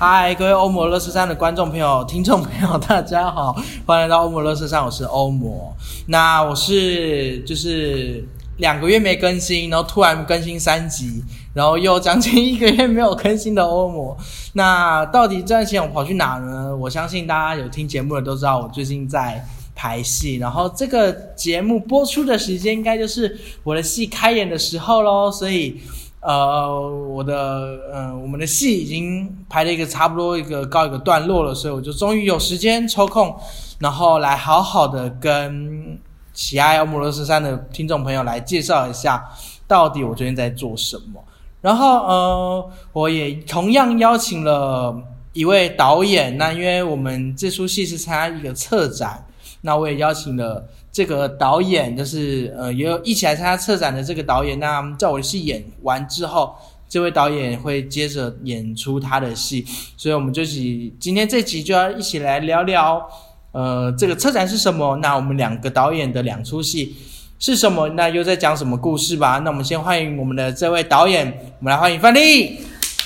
嗨，各位欧魔乐视山的观众朋友、听众朋友，大家好，欢迎来到欧魔乐视山，我是欧魔。那我是就是两个月没更新，然后突然更新三集，然后又将近一个月没有更新的欧魔。那到底这段时间我跑去哪呢？我相信大家有听节目的都知道，我最近在排戏，然后这个节目播出的时间应该就是我的戏开演的时候喽，所以。呃，我的呃，我们的戏已经排了一个差不多一个告一个段落了，所以我就终于有时间抽空，然后来好好的跟喜爱欧姆罗斯山的听众朋友来介绍一下，到底我最近在做什么。然后呃，我也同样邀请了一位导演，那因为我们这出戏是参加一个策展，那我也邀请了。这个导演就是呃，也有一起来参加策展的这个导演。那在我的戏演完之后，这位导演会接着演出他的戏，所以我们就起今天这集就要一起来聊聊，呃，这个策展是什么？那我们两个导演的两出戏是什么？那又在讲什么故事吧？那我们先欢迎我们的这位导演，我们来欢迎范丽。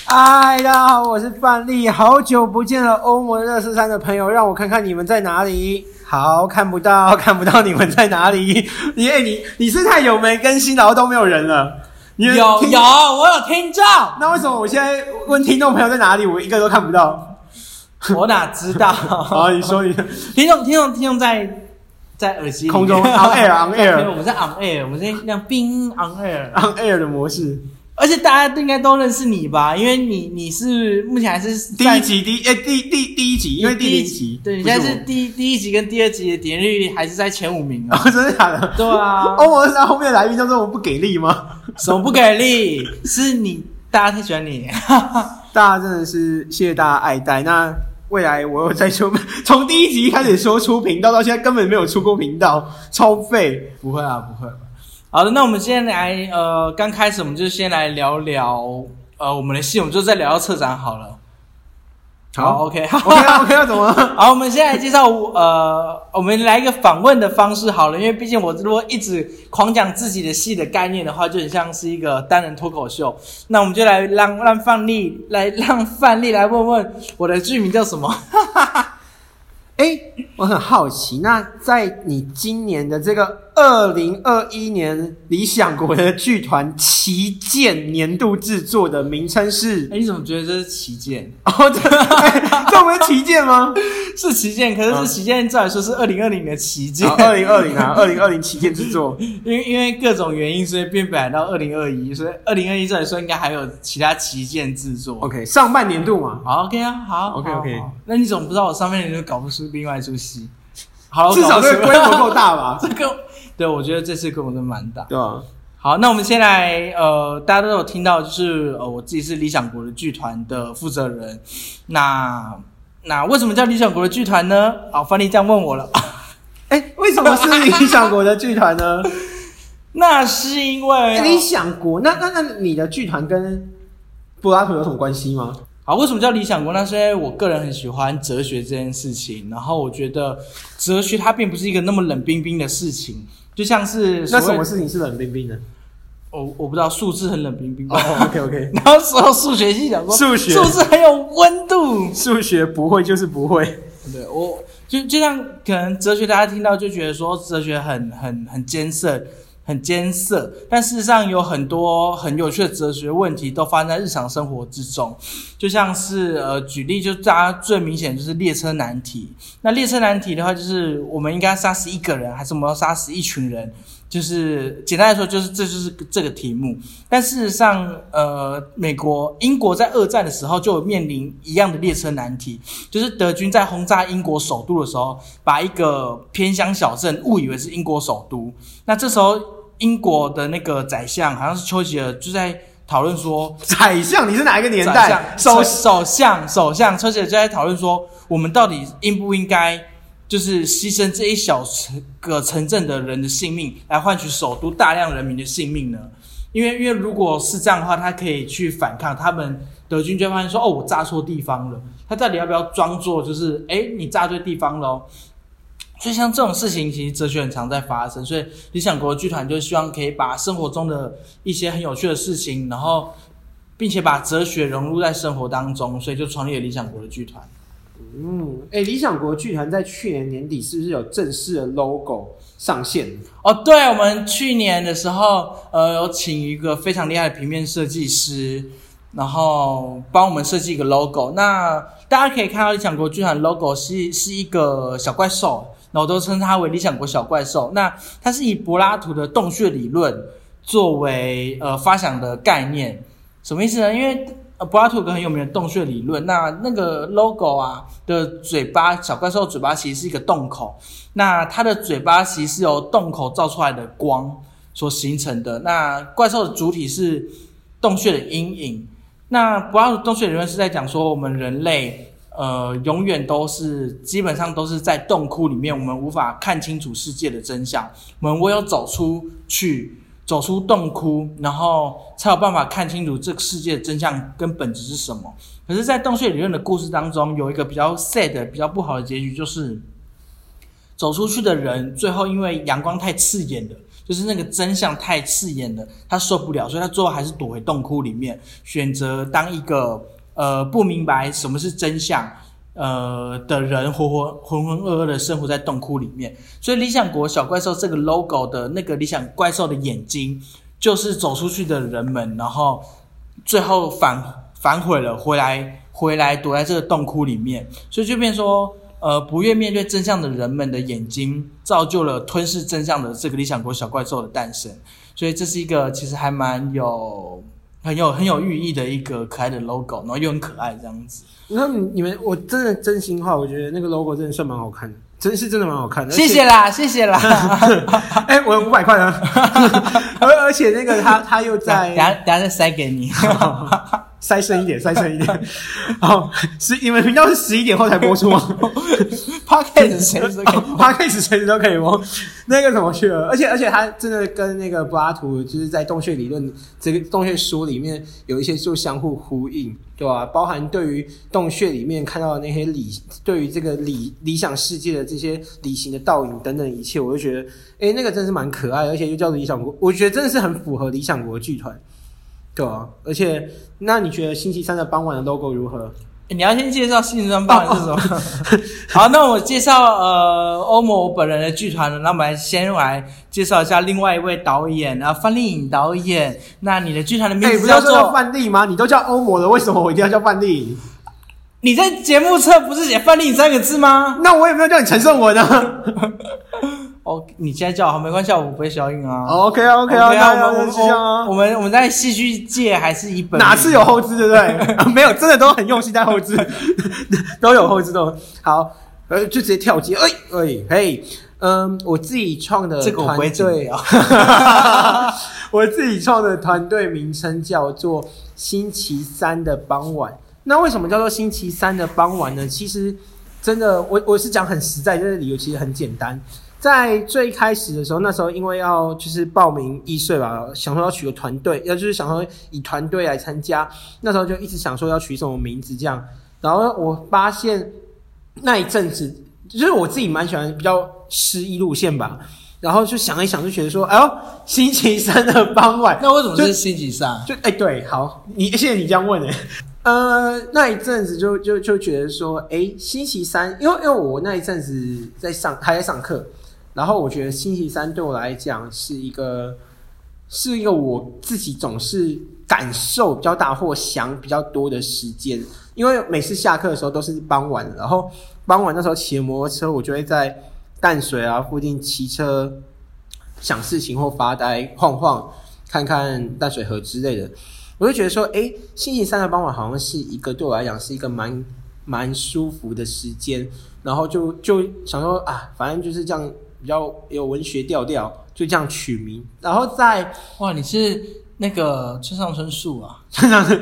嗨，大家好，我是范丽，好久不见了，欧盟热四山的朋友，让我看看你们在哪里。好，看不到，看不到你们在哪里？你哎，你你是太久没更新，然后都没有人了。有有，我有听众。那为什么我现在问听众朋友在哪里，我一个都看不到？我哪知道？好，你说你听众听众听众在在耳机空中 on air on air，我们在 on air，我们在那冰 on air on air 的模式。而且大家应该都认识你吧？因为你你是目前还是第一集第诶第第第一集，因为第一集对，你现在是第第一集跟第二集的点率还是在前五名啊？真的假的？对啊。欧文在后面来宾叫做，我不给力吗？什么不给力？是你大家太喜欢你，大家真的是谢谢大家爱戴。那未来我又再说，从第一集开始说出频道，到现在根本没有出过频道，超废。不会啊，不会。好的，那我们今天来，呃，刚开始我们就先来聊聊，呃，我们的戏，我们就再聊到策展好了。好，OK，OK，OK，怎么？好，我们现在介绍，呃，我们来一个访问的方式好了，因为毕竟我如果一直狂讲自己的戏的概念的话，就很像是一个单人脱口秀。那我们就来让让范例来让范例来问问我的剧名叫什么？哎，我很好奇，那在你今年的这个。二零二一年理想国的剧团旗舰年度制作的名称是？哎，你怎么觉得这是旗舰？哦，这这不是旗舰吗？是旗舰，可是是旗舰，照理说是二零二零的旗舰。二零二零啊，二零二零旗舰制作，因为因为各种原因，所以变摆到二零二一，所以二零二一照理说应该还有其他旗舰制作。OK，上半年度嘛。好，OK 啊，好，OK OK。那你怎么不知道我上半年度搞不出另外一出戏？好，至少这个规模够大吧？这个。对，我觉得这次规模真蛮大。对啊，好，那我们先来，呃，大家都有听到，就是呃，我自己是理想国的剧团的负责人。那那为什么叫理想国的剧团呢？好，范丽这样问我了。哎，为什么是理想国的剧团呢？那是因为理想国。那那那你的剧团跟柏拉图有什么关系吗？好，为什么叫理想国？那是因为我个人很喜欢哲学这件事情，然后我觉得哲学它并不是一个那么冷冰冰的事情，就像是那什么事情是冷冰冰的？我我不知道，数字很冷冰冰。哦，OK OK。然后说数学系讲说数学数字很有温度，数学不会就是不会。对，我就就像可能哲学，大家听到就觉得说哲学很很很艰涩。很艰涩，但事实上有很多很有趣的哲学问题都发生在日常生活之中，就像是呃，举例就大家最明显就是列车难题。那列车难题的话，就是我们应该杀死一个人，还是我们要杀死一群人？就是简单来说，就是这就是这个题目。但事实上，呃，美国、英国在二战的时候就有面临一样的列车难题，就是德军在轰炸英国首都的时候，把一个偏乡小镇误以为是英国首都。那这时候，英国的那个宰相好像是丘吉尔，就在。讨论说，宰相，你是哪一个年代？首首首相首相丘吉尔就在讨论说，我们到底应不应该就是牺牲这一小城个城镇的人的性命，来换取首都大量人民的性命呢？因为因为如果是这样的话，他可以去反抗，他们德军就会发现说，哦，我炸错地方了。他到底要不要装作就是，哎，你炸对地方喽？所以像这种事情，其实哲学很常在发生。所以理想国剧团就希望可以把生活中的一些很有趣的事情，然后并且把哲学融入在生活当中，所以就创立了理想国的剧团。嗯，哎、理想国剧团在去年年底是不是有正式的 logo 上线？哦，对，我们去年的时候，呃，有请一个非常厉害的平面设计师，然后帮我们设计一个 logo。那大家可以看到理想国剧团 logo 是是一个小怪兽，然后我都称它为理想国小怪兽。那它是以柏拉图的洞穴理论作为呃发想的概念，什么意思呢？因为呃柏拉图有个很有名的洞穴理论，那那个 logo 啊的嘴巴小怪兽嘴巴其实是一个洞口。那它的嘴巴其实是由洞口照出来的光所形成的。那怪兽的主体是洞穴的阴影。那柏拉图洞穴理论是在讲说，我们人类呃永远都是基本上都是在洞窟里面，我们无法看清楚世界的真相。我们唯有走出去，走出洞窟，然后才有办法看清楚这个世界的真相跟本质是什么。可是，在洞穴理论的故事当中，有一个比较 sad、比较不好的结局，就是走出去的人，最后因为阳光太刺眼了，就是那个真相太刺眼了，他受不了，所以他最后还是躲回洞窟里面，选择当一个呃不明白什么是真相呃的人，活活浑浑噩噩的生活在洞窟里面。所以理想国小怪兽这个 logo 的那个理想怪兽的眼睛，就是走出去的人们，然后最后反反悔了，回来回来躲在这个洞窟里面，所以就变说。呃，不愿面对真相的人们的眼睛，造就了吞噬真相的这个理想国小怪兽的诞生。所以这是一个其实还蛮有很有很有寓意的一个可爱的 logo，然后又很可爱这样子。那你你们，我真的真心话，我觉得那个 logo 真的算蛮好看的，真是真的蛮好看的。谢谢啦，谢谢啦。哎、我有五百块啊！而而且那个他他又在等下等下再塞给你。塞深一点，塞深一点。好，是你们频道是十一点后才播出吗？Podcast 谁是可以他开始随时都可以播。那个怎么去了，而且而且他真的跟那个柏拉图就是在洞穴理论这个洞穴书里面有一些就相互呼应，对吧、包含对于洞穴里面看到的那些理，对于这个理理想世界的这些理性的倒影等等一切，我就觉得，哎、那个真是蛮可爱，而且又叫做理想国，我觉得真的是很符合理想国剧团。对啊，而且那你觉得星期三的傍晚的 logo 如何？你要先介绍新专棒是什么？好，那我介绍呃欧某本人的剧团呢，那我们来先来介绍一下另外一位导演啊，范丽颖导演。那你的剧团的名哎、字叫不叫做？范例吗？你都叫欧某了，为什么我一定要叫范例？你在节目册不是写范丽颖三个字吗？那我有没有叫你陈胜文呢 哦，你现在叫好没关系，啊，我不会消音啊。？OK 啊 OK 啊那我们那就这样啊我我。们我们在戏剧界还是一本哪次有后置，对不对？没有，真的都很用心在后置，都有后置都有好，呃，就直接跳接，哎哎嘿，嗯，我自己创的团队剪掉，我自己创的团队名称叫做星期三的傍晚。那为什么叫做星期三的傍晚呢？其实真的，我我是讲很实在，这个理由其实很简单。在最开始的时候，那时候因为要就是报名易碎吧，想说要取个团队，要就是想说以团队来参加，那时候就一直想说要取什么名字这样。然后我发现那一阵子，就是我自己蛮喜欢比较诗意路线吧，然后就想一想，就觉得说，哎呦，星期三的傍晚，那为什么是星期三？就哎、对，好，你谢谢你这样问哎、呃，那一阵子就就就觉得说，哎、星期三，因为因为我那一阵子在上还在上课，然后我觉得星期三对我来讲是一个是一个我自己总是感受比较大或想比较多的时间，因为每次下课的时候都是傍晚，然后傍晚那时候骑摩托车，我就会在淡水啊附近骑车想事情或发呆晃晃，看看淡水河之类的。我就觉得说，诶，星期三的傍晚好像是一个对我来讲是一个蛮蛮舒服的时间，然后就就想说啊，反正就是这样比较有文学调调，就这样取名。然后在哇，你是那个村上春树啊，村上春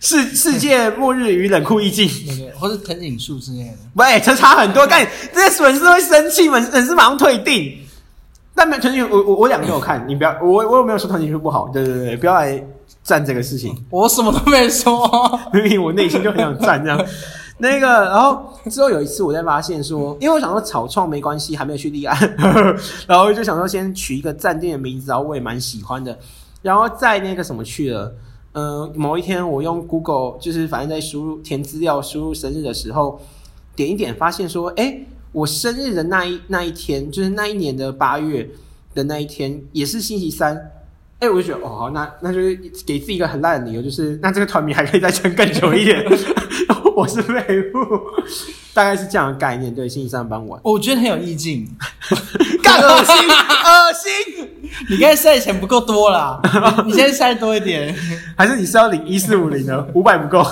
世世界末日与冷酷意境，那个或是藤井树之类的。喂，这差很多。但，这些粉丝会生气，粉粉丝马上退订。但没藤井，我我我两个都有看，你不要，我我有没有说藤井树不好？对对对，不要来赞这个事情。我什么都没说，明明我内心就很想赞这样。那个，然后之后有一次我才发现说，因为我想说草创没关系，还没有去立案，然后就想说先取一个暂定的名字，然后我也蛮喜欢的。然后在那个什么去了，嗯，某一天我用 Google，就是反正在输入填资料、输入生日的时候，点一点发现说，哎，我生日的那一那一天，就是那一年的八月的那一天，也是星期三。哎，我就觉得，哦，那那就是给自己一个很烂的理由，就是那这个团名还可以再撑更久一点。我是废物，大概是这样的概念。对，星期三傍晚，我觉得很有意境，干恶心，恶心。你刚才塞的钱不够多啦，你现在塞多一点，还是你是要领一四五零呢？五百不够。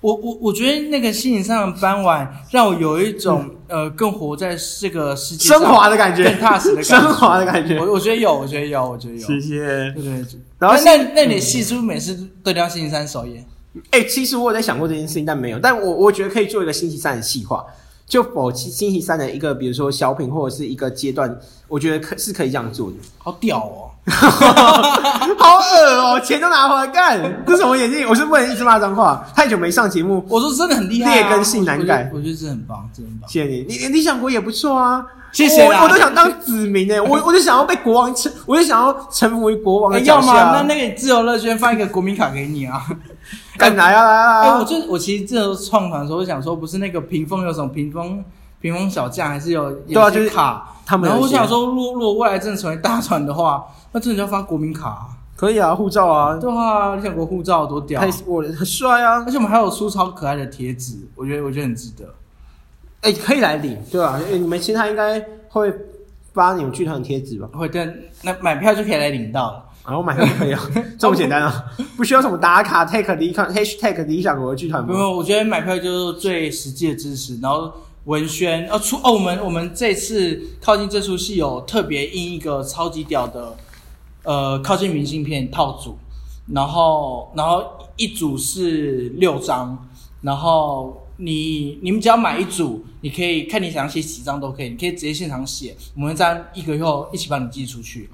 我我我觉得那个星期三的傍晚，让我有一种呃更活在这个世界升华的感觉，更踏实的升华的感觉。我我觉得有，我觉得有，我觉得有。谢谢。对对。然后那那你戏是不是每次都要星期三首演？哎，其实我有在想过这件事情，但没有。但我我觉得可以做一个星期三的细化，就否星星期三的一个，比如说小品或者是一个阶段，我觉得可是可以这样做的。好屌哦！好恶哦！钱都拿回来干，这什么眼镜？我是不能一直骂脏话。太久没上节目，我说真的很厉害，劣根性难改。我觉得这很棒，真的很棒。谢谢你，你理想国也不错啊。谢谢我，我都想当子民哎，我我就想要被国王臣，我就想要臣服于国王的要吗？那那个自由乐捐发一个国民卡给你啊。干来啊来啊！哎，我就我其实这时候创团的时候，我想说，不是那个屏风有什么屏风屏风小将，还是有对啊，就是卡。他们然后我想说，如果如果未来真的成为大团的话，那真的就要发国民卡。可以啊，护照啊。对啊，你想国护照多屌！我很帅啊，而且我们还有出超可爱的贴纸，我觉得我觉得很值得。哎，可以来领，对吧？你们其他应该会发你们剧团的贴纸吧？会，但那买票就可以来领到了。然后买票可以啊，这么简单啊，不需要什么打卡 take 理想 hashtag 理想国剧团。没有，我觉得买票就是最实际的支持。然后文宣，哦出哦，我们我们这次靠近这出戏有特别印一个超级屌的，呃，靠近明信片套组，然后然后一组是六张，然后你你们只要买一组，你可以看你想写几张都可以，你可以直接现场写，我们在一个月后一起帮你寄出去。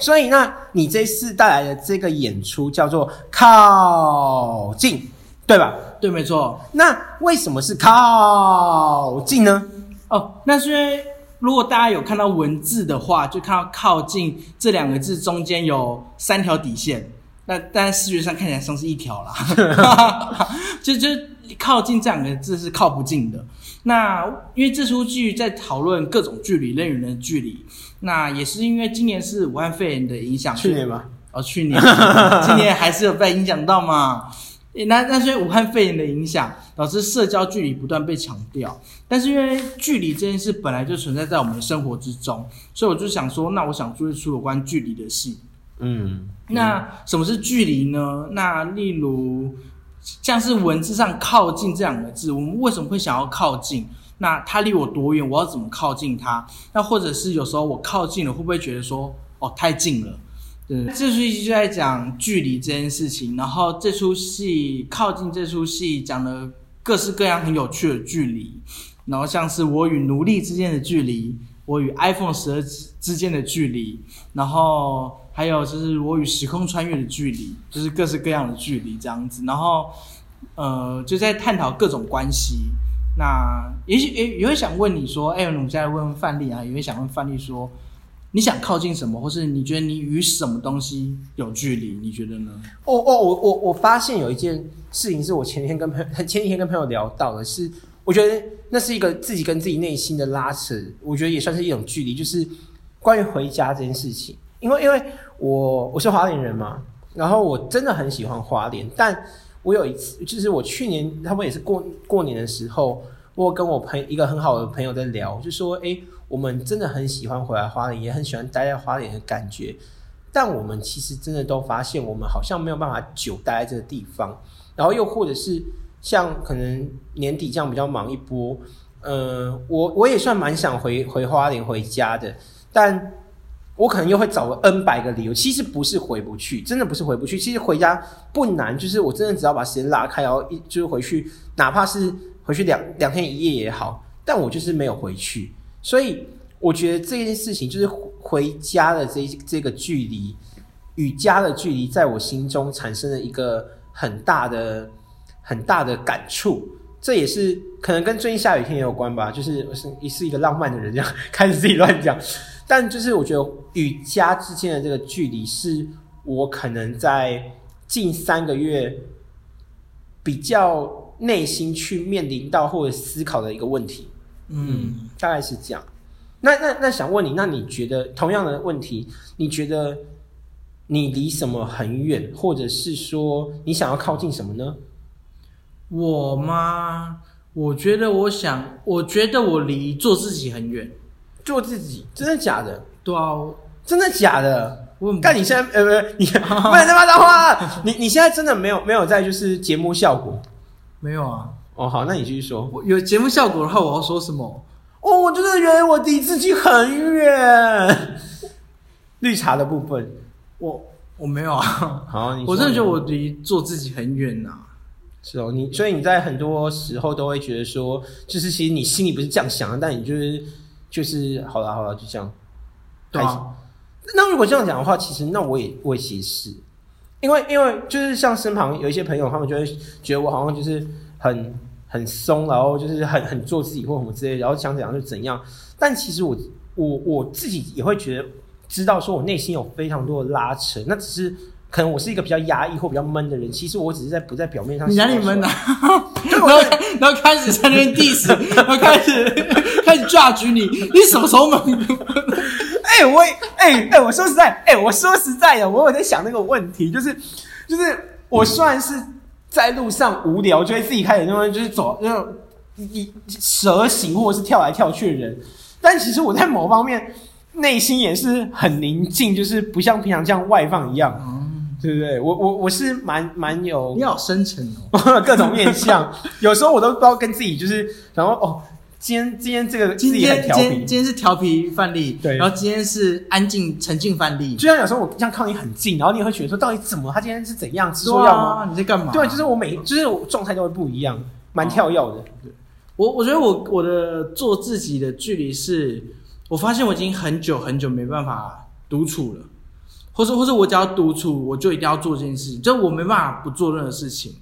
所以，那你这次带来的这个演出叫做靠近，对吧？对，没错。那为什么是靠近呢？哦，那是因为如果大家有看到文字的话，就看到“靠近”这两个字中间有三条底线。那但视觉上看起来像是一条啦，就就靠近这两个字是靠不近的。那因为这出剧在讨论各种距离，人与人的距离。那也是因为今年是武汉肺炎的影响，去年吧？哦，去年，今年还是有被影响到嘛？那那所以武汉肺炎的影响，导致社交距离不断被强调。但是因为距离这件事本来就存在在我们的生活之中，所以我就想说，那我想做一出有关距离的戏。嗯，那什么是距离呢？那例如。像是文字上“靠近”这两个字，我们为什么会想要靠近？那它离我多远？我要怎么靠近它？那或者是有时候我靠近了，会不会觉得说哦太近了？对，这出戏就在讲距离这件事情。然后这出戏靠近，这出戏讲了各式各样很有趣的距离。然后像是我与奴隶之间的距离，我与 iPhone 十二之间的距离，然后。还有就是我与时空穿越的距离，就是各式各样的距离这样子，然后呃就在探讨各种关系。那也许也也会想问你说，哎，我们现在问问范例啊，也会想问范例说，你想靠近什么，或是你觉得你与什么东西有距离？你觉得呢？哦哦，我我我发现有一件事情是我前天跟朋友前几天跟朋友聊到的，是我觉得那是一个自己跟自己内心的拉扯，我觉得也算是一种距离，就是关于回家这件事情。因为因为我我是花莲人嘛，然后我真的很喜欢花莲，但我有一次就是我去年他们也是过过年的时候，我跟我朋一个很好的朋友在聊，就说哎，我们真的很喜欢回来花莲，也很喜欢待在花莲的感觉，但我们其实真的都发现，我们好像没有办法久待在这个地方，然后又或者是像可能年底这样比较忙一波，呃，我我也算蛮想回回花莲回家的，但。我可能又会找个 N 百个理由。其实不是回不去，真的不是回不去。其实回家不难，就是我真的只要把时间拉开，然后一就是回去，哪怕是回去两两天一夜也好，但我就是没有回去。所以我觉得这件事情就是回家的这这个距离与家的距离，在我心中产生了一个很大的很大的感触。这也是可能跟最近下雨天也有关吧，就是是一是一个浪漫的人，这样 开始自己乱讲。但就是我觉得与家之间的这个距离，是我可能在近三个月比较内心去面临到或者思考的一个问题。嗯，大概是这样。那那那想问你，那你觉得同样的问题，你觉得你离什么很远，或者是说你想要靠近什么呢？我吗？我觉得，我想，我觉得我离做自己很远。做自己，真的假的？对啊，真的假的？但你现在呃，不是你不能他妈脏话。你你现在真的没有没有在就是节目效果？没有啊。哦，好，那你继续说。有节目效果的话，我要说什么？哦，我真的觉得我离自己很远。绿茶的部分，我我没有啊。好，你我真的觉得我离做自己很远呐。是哦，你所以你在很多时候都会觉得说，就是其实你心里不是这样想的，但你就是就是好了好了，就这样。对啊。那如果这样讲的话，其实那我也我也其实是，因为因为就是像身旁有一些朋友，他们就会觉得我好像就是很很松，然后就是很很做自己或什么之类，然后想怎样就怎样。但其实我我我自己也会觉得，知道说我内心有非常多的拉扯，那只是。可能我是一个比较压抑或比较闷的人，其实我只是在不在表面上。你哪里闷啊？然后然后开始在那边 diss，然后开始 开始 judge 你，你什么时候闷？哎，我哎哎，我说实在，哎，我说实在的，我有在想那个问题，就是就是我虽然是在路上无聊，就会自己开始那么就是走那种一蛇形或者是跳来跳去的人，但其实我在某方面内心也是很宁静，就是不像平常这样外放一样。对不对？我我我是蛮蛮有，你好深沉哦，各种面相，有时候我都不知道跟自己就是，然后哦，今天今天这个今天今天今天是调皮范例，对，然后今天是安静沉静范例，就像有时候我这样靠你很近，然后你会觉得说到底怎么？他今天是怎样吃错药吗？你在干嘛？对，就是我每就是我状态都会不一样，蛮跳跃的。我我觉得我我的做自己的距离是，我发现我已经很久很久没办法独处了。或者，或者我只要独处，我就一定要做这件事情，就我没办法不做任何事情，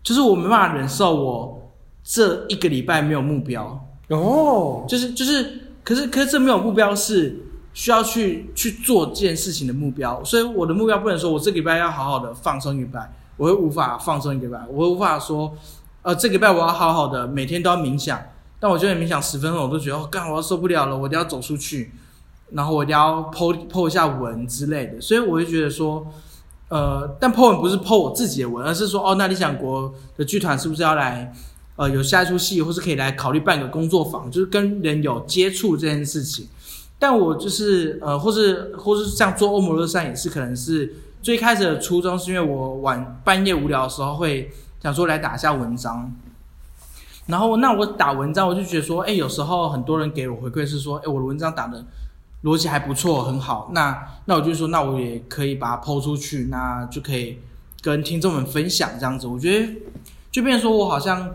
就是我没办法忍受我这一个礼拜没有目标哦，就是就是，可是可是这没有目标是需要去去做这件事情的目标，所以我的目标不能说我这个礼拜要好好的放松一个礼拜，我会无法放松一个礼拜，我会无法说，呃，这个礼拜我要好好的每天都要冥想，但我觉得冥想十分钟我都觉得哦，干我要受不了了，我一定要走出去。然后我一定要 po po 一下文之类的，所以我就觉得说，呃，但 po 文不是 po 我自己的文，而是说，哦，那理想国的剧团是不是要来，呃，有下一出戏，或是可以来考虑办个工作坊，就是跟人有接触这件事情。但我就是，呃，或是或是像做欧摩勒山也是，可能是最开始的初衷是因为我晚半夜无聊的时候会想说来打一下文章，然后那我打文章，我就觉得说，哎，有时候很多人给我回馈是说，哎，我的文章打的。逻辑还不错，很好。那那我就说，那我也可以把它抛出去，那就可以跟听众们分享这样子。我觉得，就变成说我好像，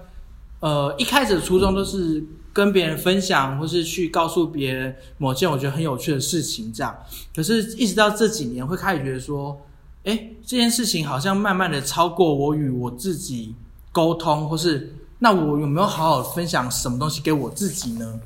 呃，一开始的初衷都是跟别人分享，或是去告诉别人某件我觉得很有趣的事情这样。可是，一直到这几年，会开始觉得说，哎，这件事情好像慢慢的超过我与我自己沟通，或是那我有没有好好分享什么东西给我自己呢？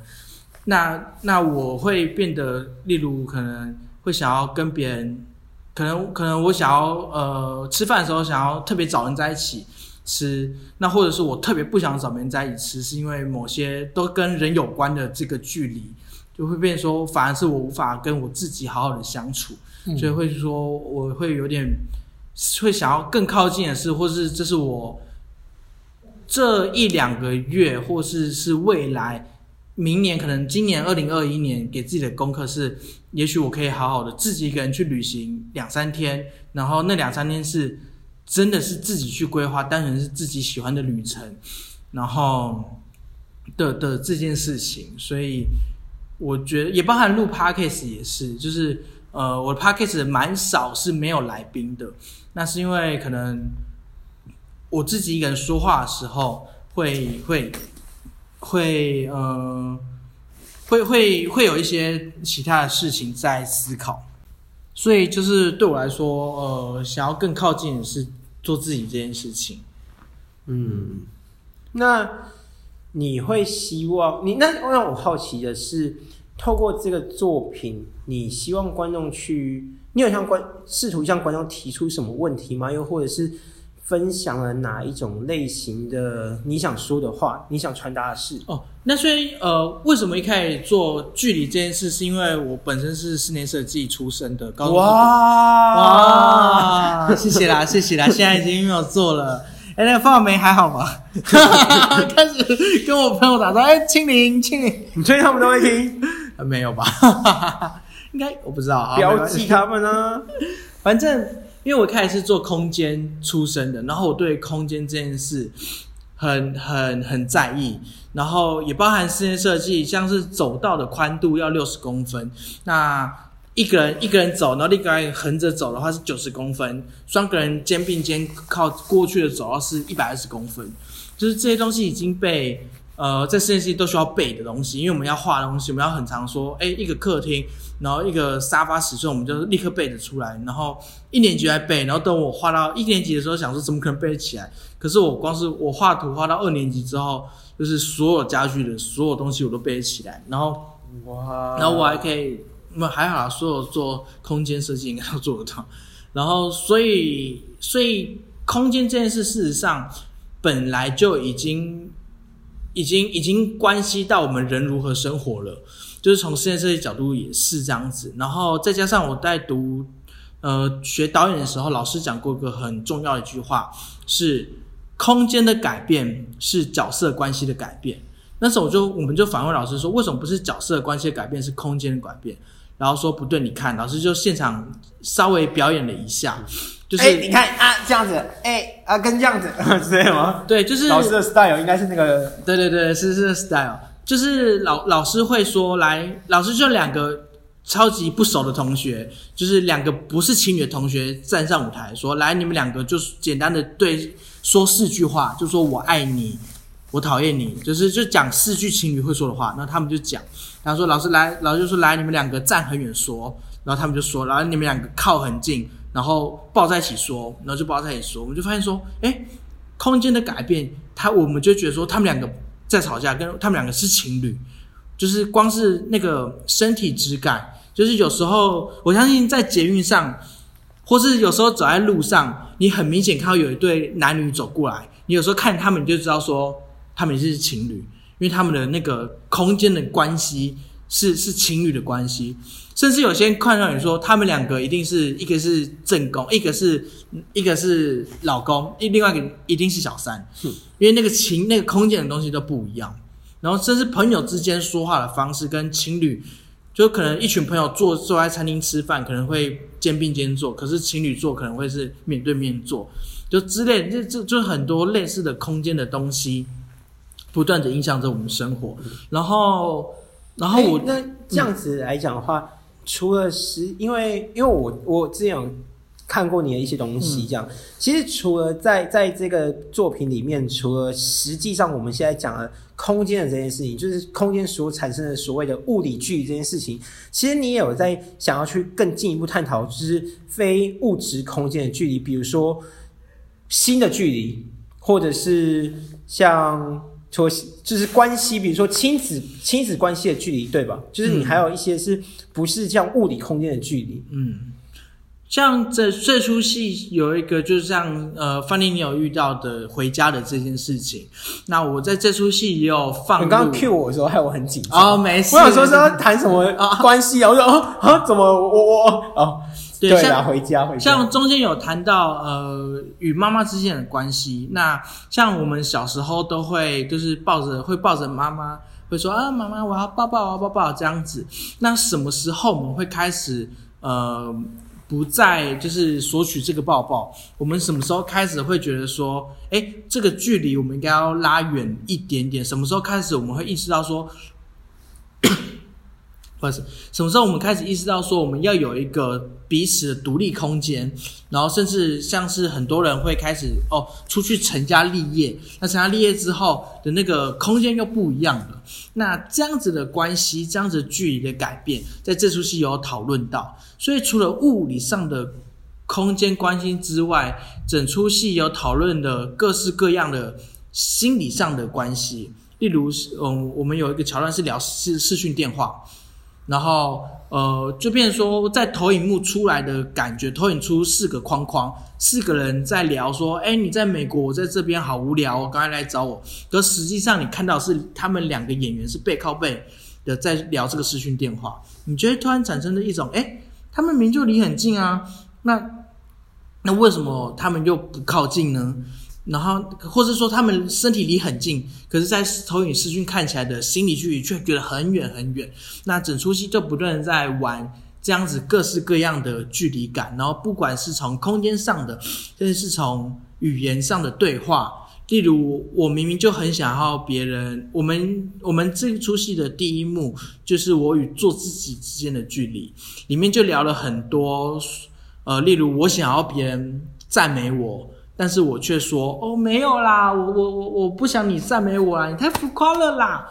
那那我会变得，例如可能会想要跟别人，可能可能我想要呃吃饭的时候想要特别找人在一起吃，那或者是我特别不想找别人在一起吃，是因为某些都跟人有关的这个距离，就会变说反而是我无法跟我自己好好的相处，所以会说我会有点会想要更靠近的是，或是这是我这一两个月，或是是未来。明年可能今年二零二一年给自己的功课是，也许我可以好好的自己一个人去旅行两三天，然后那两三天是真的是自己去规划，单纯是自己喜欢的旅程，然后的的这件事情，所以我觉得也包含录 podcast 也是，就是呃，我的 podcast 蛮少是没有来宾的，那是因为可能我自己一个人说话的时候会会会呃会会会有一些其他的事情在思考，所以就是对我来说，呃，想要更靠近的是做自己这件事情。嗯，那你会希望你那让我好奇的是，透过这个作品，你希望观众去，你有向观试图向观众提出什么问题吗？又或者是分享了哪一种类型的你想说的话，你想传达的事？哦，那所以呃，为什么一开始做距离这件事，是因为我本身是室内设计出身的，高中哇哇，谢谢啦，谢谢啦，现在已经没有做了。哎，那个范梅还好吗？开始跟我朋友打招呼，哎，清零，清零，你确定他们都会听？呃没有吧？应该我不知道啊，标记他们呢？反正因为我一开始是做空间出身的，然后我对空间这件事很很很在意，然后也包含室内设计，像是走道的宽度要六十公分，那一个人一个人走，然后另一个人横着走的话是九十公分，双个人肩并肩靠过去的走道是一百二十公分，就是这些东西已经被。呃，在设计都需要背的东西，因为我们要画东西，我们要很常说，哎，一个客厅，然后一个沙发尺寸，我们就立刻背得出来。然后一年级来背，然后等我画到一年级的时候，想说怎么可能背得起来？可是我光是我画图画到二年级之后，就是所有家具的所有东西我都背得起来。然后，哇然后我还可以，那还好啦，所有做空间设计应该都做得到。然后，所以，所以空间这件事，事实上本来就已经。已经已经关系到我们人如何生活了，就是从室内设计角度也是这样子。然后再加上我在读呃学导演的时候，老师讲过一个很重要的一句话，是空间的改变是角色关系的改变。那时候我就我们就反问老师说，为什么不是角色关系的改变，是空间的改变？然后说不对，你看，老师就现场稍微表演了一下，就是、哎、你看啊，这样子，哎、啊，跟这样子，是这样吗？对，就是老师的 style 应该是那个，对对对，是是 style，就是老老师会说，来，老师就两个超级不熟的同学，就是两个不是情侣的同学站上舞台说，来，你们两个就是简单的对说四句话，就说我爱你，我讨厌你，就是就讲四句情侣会说的话，然后他们就讲，然后说老师来，老师就说来，你们两个站很远说，然后他们就说，然后你们两个靠很近，然后抱在一起说，然后就抱在一起说，我们就发现说，哎，空间的改变，他我们就觉得说他们两个在吵架，跟他们两个是情侣，就是光是那个身体质感，就是有时候我相信在捷运上，或是有时候走在路上，你很明显看到有一对男女走过来，你有时候看他们你就知道说他们是情侣，因为他们的那个空间的关系是是情侣的关系，甚至有些人看到你说他们两个一定是一个是正宫，一个是一个是老公，另另外一个一定是小三，因为那个情那个空间的东西都不一样。然后甚至朋友之间说话的方式跟情侣，就可能一群朋友坐坐在餐厅吃饭，可能会肩并肩坐，可是情侣坐可能会是面对面坐，就之类的，这这就很多类似的空间的东西，不断的影响着我们生活。然后，然后我、哎那这样子来讲的话，除了是因为因为我我之前有看过你的一些东西，这样、其实除了在在这个作品里面，除了实际上我们现在讲的空间的这件事情，就是空间所产生的所谓的物理距离这件事情，其实你也有在想要去更进一步探讨，就是非物质空间的距离，比如说新的距离，或者是像说就是关系，比如说亲子亲子关系的距离，对吧？就是你还有一些是不是像物理空间的距离？嗯，像这这出戏有一个，就是像呃，范丽你有遇到的回家的这件事情。那我在这出戏也有放入你刚刚 cue 我的时候，害我很紧张。哦，没事，我想说是要谈什么 关系啊？我说哦啊，怎么我我哦，对对，像回家回家。像中间有谈到呃与妈妈之间的关系，那像我们小时候都会就是抱着会抱着妈妈，会说啊妈妈我要抱抱我要抱抱这样子。那什么时候我们会开始呃不再就是索取这个抱抱？我们什么时候开始会觉得说，哎，这个距离我们应该要拉远一点点？什么时候开始我们会意识到说？不是什么时候我们开始意识到说我们要有一个彼此的独立空间，然后甚至像是很多人会开始哦出去成家立业，那成家立业之后的那个空间又不一样了。那这样子的关系，这样子距离的改变，在这出戏有讨论到。所以除了物理上的空间关系之外，整出戏有讨论的各式各样的心理上的关系，例如嗯，我们有一个桥段是聊视视讯电话。然后，呃，就变成说，在投影幕出来的感觉，投影出四个框框，四个人在聊说：“哎，你在美国，我在这边，好无聊哦，刚才来找我。”可实际上，你看到是他们两个演员是背靠背的在聊这个视讯电话，你觉得突然产生的一种：“哎，他们明就离很近啊，那那为什么他们又不靠近呢？”然后，或者说他们身体离很近，可是，在投影视讯看起来的心理距离却觉得很远很远。那整出戏就不断在玩这样子各式各样的距离感，然后不管是从空间上的，甚至是从语言上的对话。例如，我明明就很想要别人，我们我们这出戏的第一幕就是我与做自己之间的距离，里面就聊了很多，呃，例如我想要别人赞美我。但是我却说哦没有啦，我我我我不想你赞美我啊，你太浮夸了啦。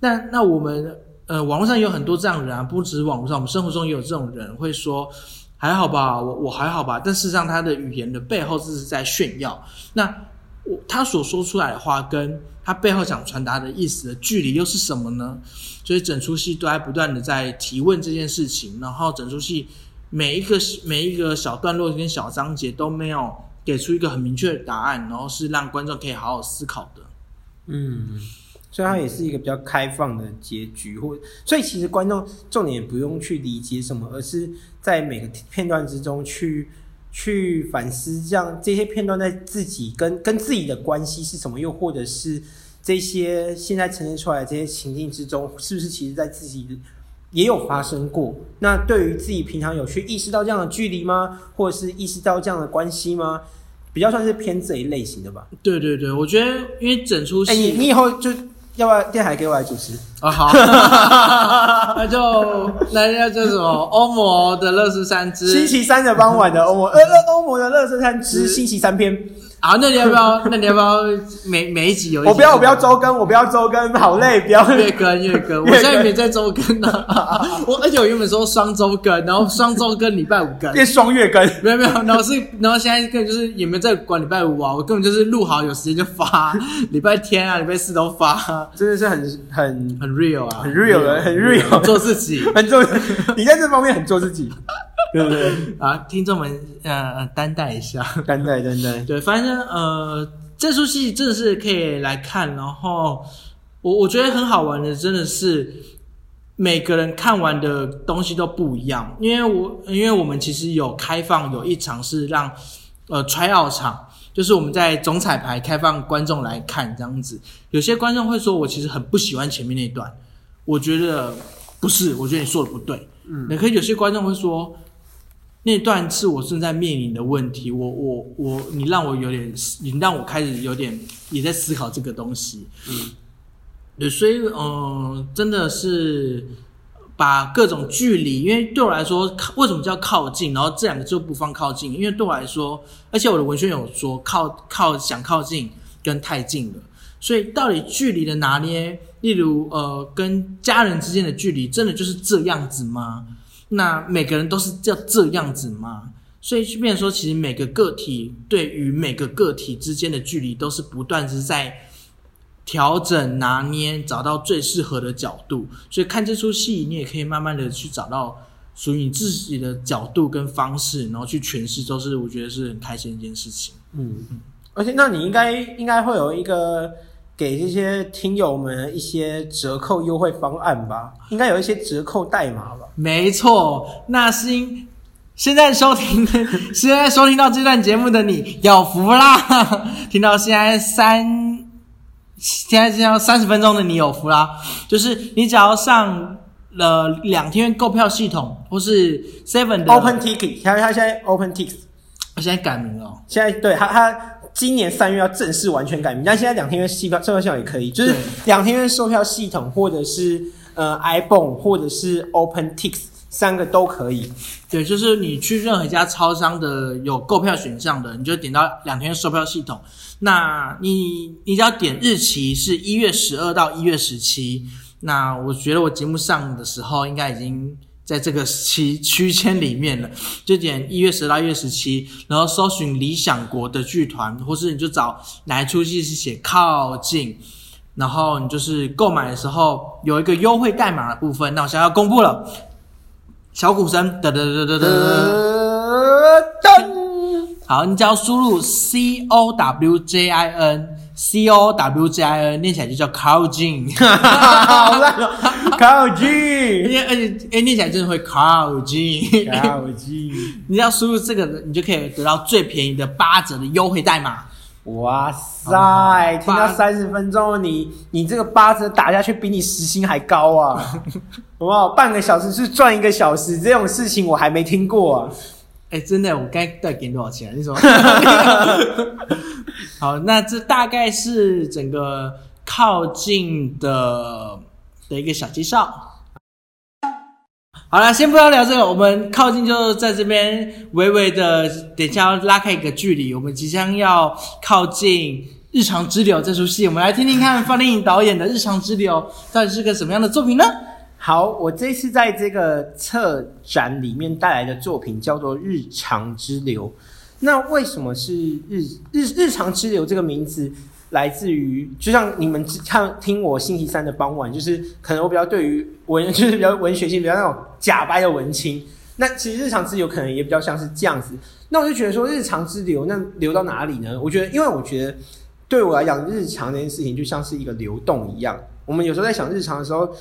那那我们呃网络上有很多这样的人啊，不止网络上，我们生活中也有这种人会说还好吧，我我还好吧。但事实上他的语言的背后这是在炫耀。那我他所说出来的话跟他背后想传达的意思的距离又是什么呢？所以整出戏都在不断的在提问这件事情，然后整出戏每一个每一个小段落跟小章节都没有。给出一个很明确的答案，然后是让观众可以好好思考的。嗯，所以它也是一个比较开放的结局，或所以其实观众重点不用去理解什么，而是在每个片段之中去去反思，这样这些片段在自己跟跟自己的关系是什么，又或者是这些现在呈现出来这些情境之中，是不是其实在自己也有发生过？那对于自己平常有去意识到这样的距离吗？或者是意识到这样的关系吗？比较算是偏这一类型的吧。对对对，我觉得因为整出戏，哎，你你以后就要不要电台给我来主持啊？好，那就那叫叫什么？欧摩的乐视三之星期三的傍晚的欧摩，呃，欧摩的乐视三之星期三篇。啊，那你要不要？那你要不要每每一集有？我不要，我不要周更，我不要周更，好累，不要 月更月更。我现在没在周更呢。我而且我原本说双周更，然后双周更礼拜五更，变双月更。没有没有，然后是然后现在根本就是也没在管礼拜五啊，我根本就是录好有时间就发，礼拜天啊礼拜四都发，真的是很很很 real 啊，很 real 的，很 real，做自己，很做，你在这方面很做自己。对不对？啊，听众们，呃，担待一下，担待，担待。对，反正呃，这出戏真的是可以来看。然后，我我觉得很好玩的，真的是每个人看完的东西都不一样。因为我，因为我们其实有开放有一场是让呃 try out 场，就是我们在总彩排开放观众来看这样子。有些观众会说，我其实很不喜欢前面那段。我觉得不是，我觉得你说的不对。嗯，那可以有些观众会说。那段是我正在面临的问题，我我我，你让我有点，你让我开始有点也在思考这个东西。嗯，对，所以嗯，真的是把各种距离，因为对我来说，为什么叫靠近？然后这两个就不放靠近，因为对我来说，而且我的文宣有说靠靠想靠近跟太近了，所以到底距离的拿捏，例如呃，跟家人之间的距离，真的就是这样子吗？那每个人都是叫这样子吗？所以，就变说，其实每个个体对于每个个体之间的距离，都是不断是在调整、拿捏，找到最适合的角度。所以，看这出戏，你也可以慢慢的去找到属于你自己的角度跟方式，然后去诠释，都是我觉得是很开心的一件事情。嗯嗯，而且，那你应该应该会有一个。给这些听友们一些折扣优惠方案吧，应该有一些折扣代码吧？没错，那是因现在收听 现在收听到这段节目的你有福啦！听到现在三现在这样三十分钟的你有福啦！就是你只要上了两天购票系统或是 Seven 的 Open Ticket，他他现在 Open Ticket，他现在改名了，现在对他他。今年三月要正式完全改名，但现在两天约售票售票系统也可以，就是两天约售票系统或者是呃 iPhone 或者是 OpenTix 三个都可以。对，就是你去任何一家超商的有购票选项的，你就点到两天售票系统。那你你只要点日期是一月十二到一月十七。那我觉得我节目上的时候应该已经在这个期区间里面了，就点一月十到一月十七，然后搜寻理想国的剧团，或是你就找哪出戏是写靠近，然后你就是购买的时候有一个优惠代码的部分，那我现在要公布了，小鼓声，噔噔噔噔噔噔，好，你只要输入 C O W J I N。C O W J I N 念起来就叫靠近，好烂哦，靠近，而且而且哎念起来真的会靠近，靠近。你要输入这个，你就可以得到最便宜的八折的优惠代码。哇塞，听到三十分钟，你你这个八折打下去比你时薪还高啊！好不好？半个小时是赚一个小时，这种事情我还没听过啊。哎，真的，我该到底给你多少钱？你说？好，那这大概是整个靠近的的一个小介绍。好了，先不要聊这个，我们靠近就在这边，微微的，等一下要拉开一个距离。我们即将要靠近《日常之流》这出戏，我们来听听看方丽颖导演的《日常之流》到底是个什么样的作品呢？好，我这次在这个策展里面带来的作品叫做《日常之流》。那为什么是日日日常之流这个名字来自于？就像你们看听我星期三的傍晚，就是可能我比较对于文，就是比较文学性，比较那种假白的文青。那其实日常之流可能也比较像是这样子。那我就觉得说，日常之流，那流到哪里呢？我觉得，因为我觉得对我来讲，日常这件事情就像是一个流动一样。我们有时候在想日常的时候。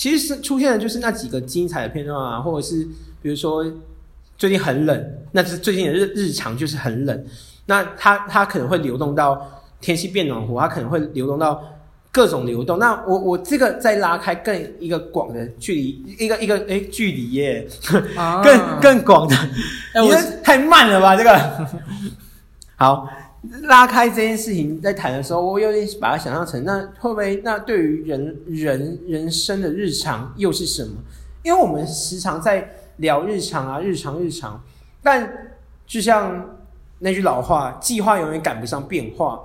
其实是出现的就是那几个精彩的片段啊，或者是比如说最近很冷，那是最近的日日常就是很冷，那它它可能会流动到天气变暖和，它可能会流动到各种流动。那我我这个再拉开更一个广的距离，一个一个诶距离耶，更更广的，因为太慢了吧这个，好。拉开这件事情在谈的时候，我有点把它想象成，那会不会那对于人人人生的日常又是什么？因为我们时常在聊日常啊，日常日常，但就像那句老话，计划永远赶不上变化。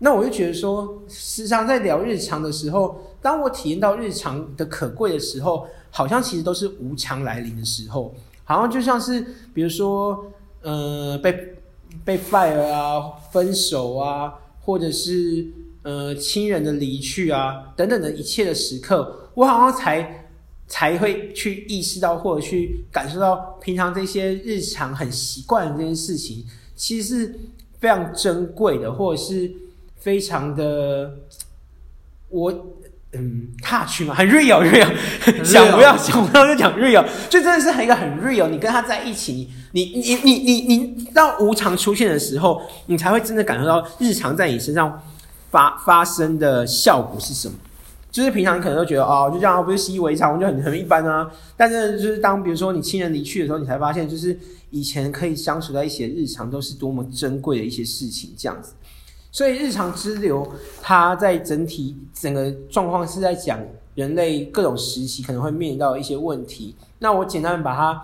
那我就觉得说，时常在聊日常的时候，当我体验到日常的可贵的时候，好像其实都是无常来临的时候，好像就像是比如说，呃，被。被 fire 啊，分手啊，或者是呃亲人的离去啊，等等的一切的时刻，我好像才才会去意识到，或者去感受到，平常这些日常很习惯的这件事情，其实是非常珍贵的，或者是非常的我。嗯，touch 嘛，很 real，real，想不要想不要就讲 real，就真的是很一个很 real。你跟他在一起，你你你你你你到无常出现的时候，你才会真的感受到日常在你身上发发生的效果是什么。就是平常你可能都觉得哦，就这样，不是习以为常，就很很一般啊。但是就是当比如说你亲人离去的时候，你才发现，就是以前可以相处在一起的日常，都是多么珍贵的一些事情，这样子。所以日常之流，它在整体整个状况是在讲人类各种时期可能会面临到一些问题。那我简单把它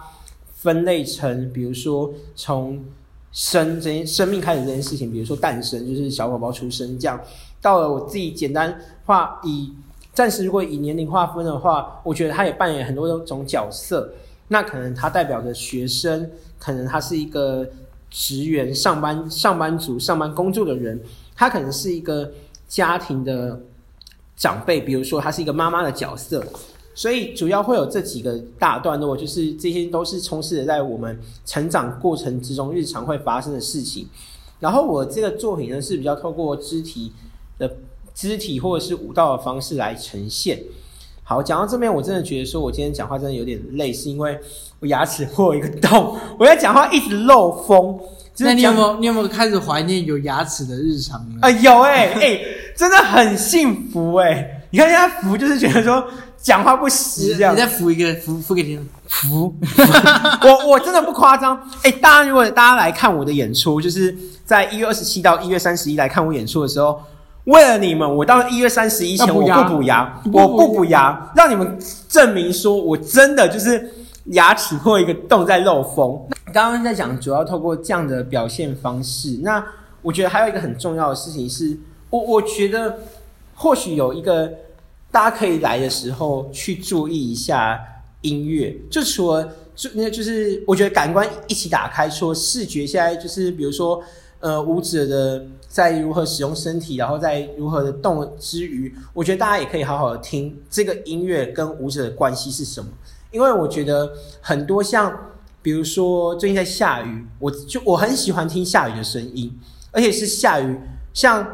分类成，比如说从生这些生命开始这件事情，比如说诞生，就是小宝宝出生这样。到了我自己简单化以暂时如果以年龄划分的话，我觉得他也扮演很多种角色。那可能他代表着学生，可能他是一个。职员、上班、上班族、上班工作的人，他可能是一个家庭的长辈，比如说他是一个妈妈的角色，所以主要会有这几个大段落，就是这些都是充斥在我们成长过程之中日常会发生的事情。然后我这个作品呢是比较透过肢体的肢体或者是舞蹈的方式来呈现。好，讲到这边，我真的觉得说我今天讲话真的有点累，是因为我牙齿破一个洞，我在讲话一直漏风。那你有没有你有没有开始怀念有牙齿的日常呢？啊，有哎哎，真的很幸福哎！你看人家扶，就是觉得说讲话不实这样。你再扶一个扶扶给听扶，我我真的不夸张哎！大家如果大家来看我的演出，就是在一月二十七到一月三十一来看我演出的时候。为了你们，我到一月三十一前我不补牙，我不补牙，让你们证明说我真的就是牙齿破一个洞在漏风。刚刚在讲，主要透过这样的表现方式。那我觉得还有一个很重要的事情是，我我觉得或许有一个大家可以来的时候去注意一下音乐，就除了就那就是我觉得感官一起打开，说视觉现在就是比如说呃舞者的在如何使用身体，然后在如何的动之余，我觉得大家也可以好好的听这个音乐跟舞者的关系是什么，因为我觉得很多像比如说最近在下雨，我就我很喜欢听下雨的声音，而且是下雨像。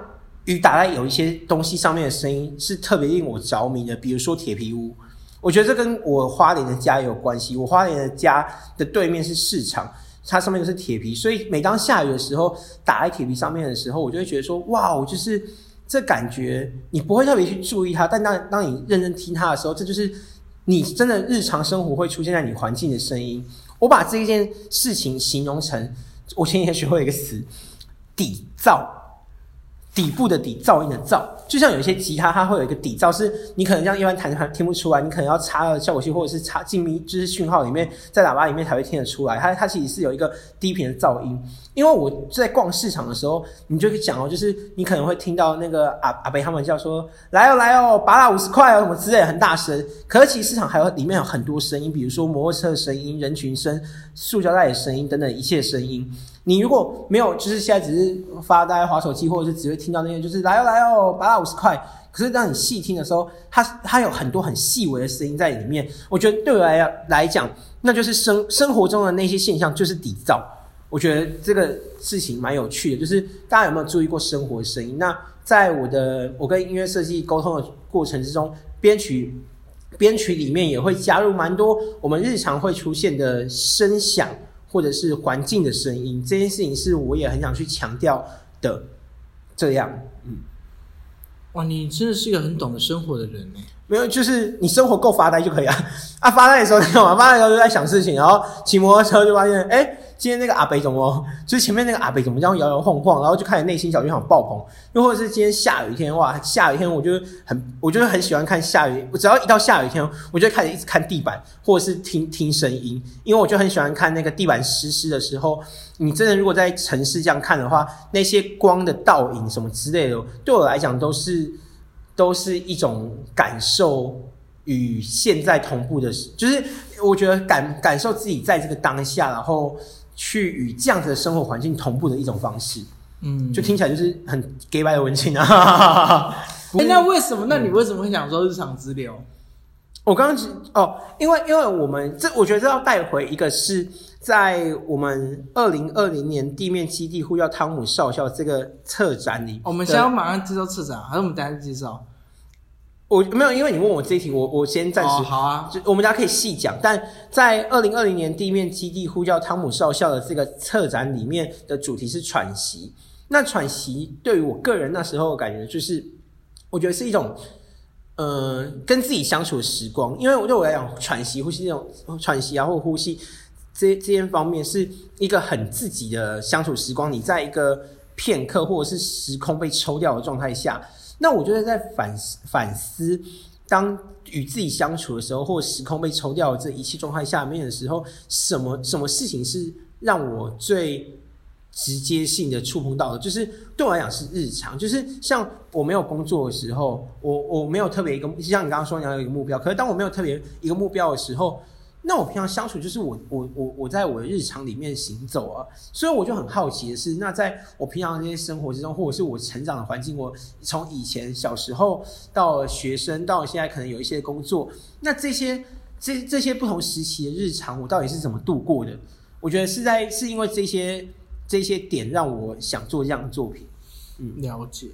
雨打在有一些东西上面的声音是特别令我着迷的，比如说铁皮屋，我觉得这跟我花莲的家有关系。我花莲的家的对面是市场，它上面都是铁皮，所以每当下雨的时候打在铁皮上面的时候，我就会觉得说，哇，我就是这感觉，你不会特别去注意它，但当当你认真听它的时候，这就是你真的日常生活会出现在你环境的声音。我把这一件事情形容成，我前几天学会一个词，底噪。底部的底，噪音的噪，就像有一些吉他，它会有一个底噪，是你可能这样一般弹弹听不出来，你可能要插了效果器或者是插静音就是讯号里面，在喇叭里面才会听得出来。它它其实是有一个低频的噪音。因为我在逛市场的时候，你就可以讲哦，就是你可能会听到那个阿阿伯他们叫说来哦来哦，拔了五十块哦什么之类，很大声。可是其实市场还有里面有很多声音，比如说摩托车的声音、人群声、塑胶袋的声音等等一切声音。你如果没有，就是现在只是发呆、划手机，或者是只会听到那些，就是来哦来哦，八百五十块。可是当你细听的时候，它它有很多很细微的声音在里面。我觉得对我来来讲，那就是生生活中的那些现象，就是底噪。我觉得这个事情蛮有趣的，就是大家有没有注意过生活声音？那在我的我跟音乐设计沟通的过程之中，编曲编曲里面也会加入蛮多我们日常会出现的声响。或者是环境的声音，这件事情是我也很想去强调的。这样，嗯，哇，你真的是一个很懂得生活的人呢。没有，就是你生活够发呆就可以啊。啊，发呆的时候你干嘛？发呆的时候就在想事情，然后骑摩托车就发现，哎。今天那个阿北怎么？就是前面那个阿北怎么这样摇摇晃晃，然后就开始内心小剧场爆棚。又或者是今天下雨天，哇，下雨天我就很，我就很喜欢看下雨。我只要一到下雨天，我就开始一直看地板，或者是听听声音，因为我就很喜欢看那个地板湿湿的时候。你真的如果在城市这样看的话，那些光的倒影什么之类的，对我来讲都是都是一种感受与现在同步的，就是我觉得感感受自己在这个当下，然后。去与这样子的生活环境同步的一种方式，嗯，就听起来就是很 gay 白的文青啊。那为什么？那你为什么会想说日常之流？我刚刚哦，因为因为我们这，我觉得这要带回一个是在我们二零二零年地面基地呼叫汤姆少校这个策展里，我们现在马上介绍策展，还是我们等下介绍？我没有，因为你问我这一题，我我先暂时好啊，就我们大家可以细讲。但在二零二零年地面基地呼叫汤姆少校的这个策展里面的主题是喘息。那喘息对于我个人那时候感觉就是，我觉得是一种，呃，跟自己相处的时光。因为我对我来讲，喘息、呼吸这种喘息啊，或呼吸这这些方面，是一个很自己的相处时光。你在一个片刻或者是时空被抽掉的状态下。那我觉得在反思反思，当与自己相处的时候，或时空被抽掉这一切状态下面的时候，什么什么事情是让我最直接性的触碰到的？就是对我来讲是日常，就是像我没有工作的时候，我我没有特别一个，像你刚刚说你要有一个目标，可是当我没有特别一个目标的时候。那我平常相处就是我我我我在我的日常里面行走啊，所以我就很好奇的是，那在我平常这些生活之中，或者是我成长的环境，我从以前小时候到学生，到现在可能有一些工作，那这些这这些不同时期的日常，我到底是怎么度过的？我觉得是在是因为这些这些点让我想做这样的作品。嗯，了解。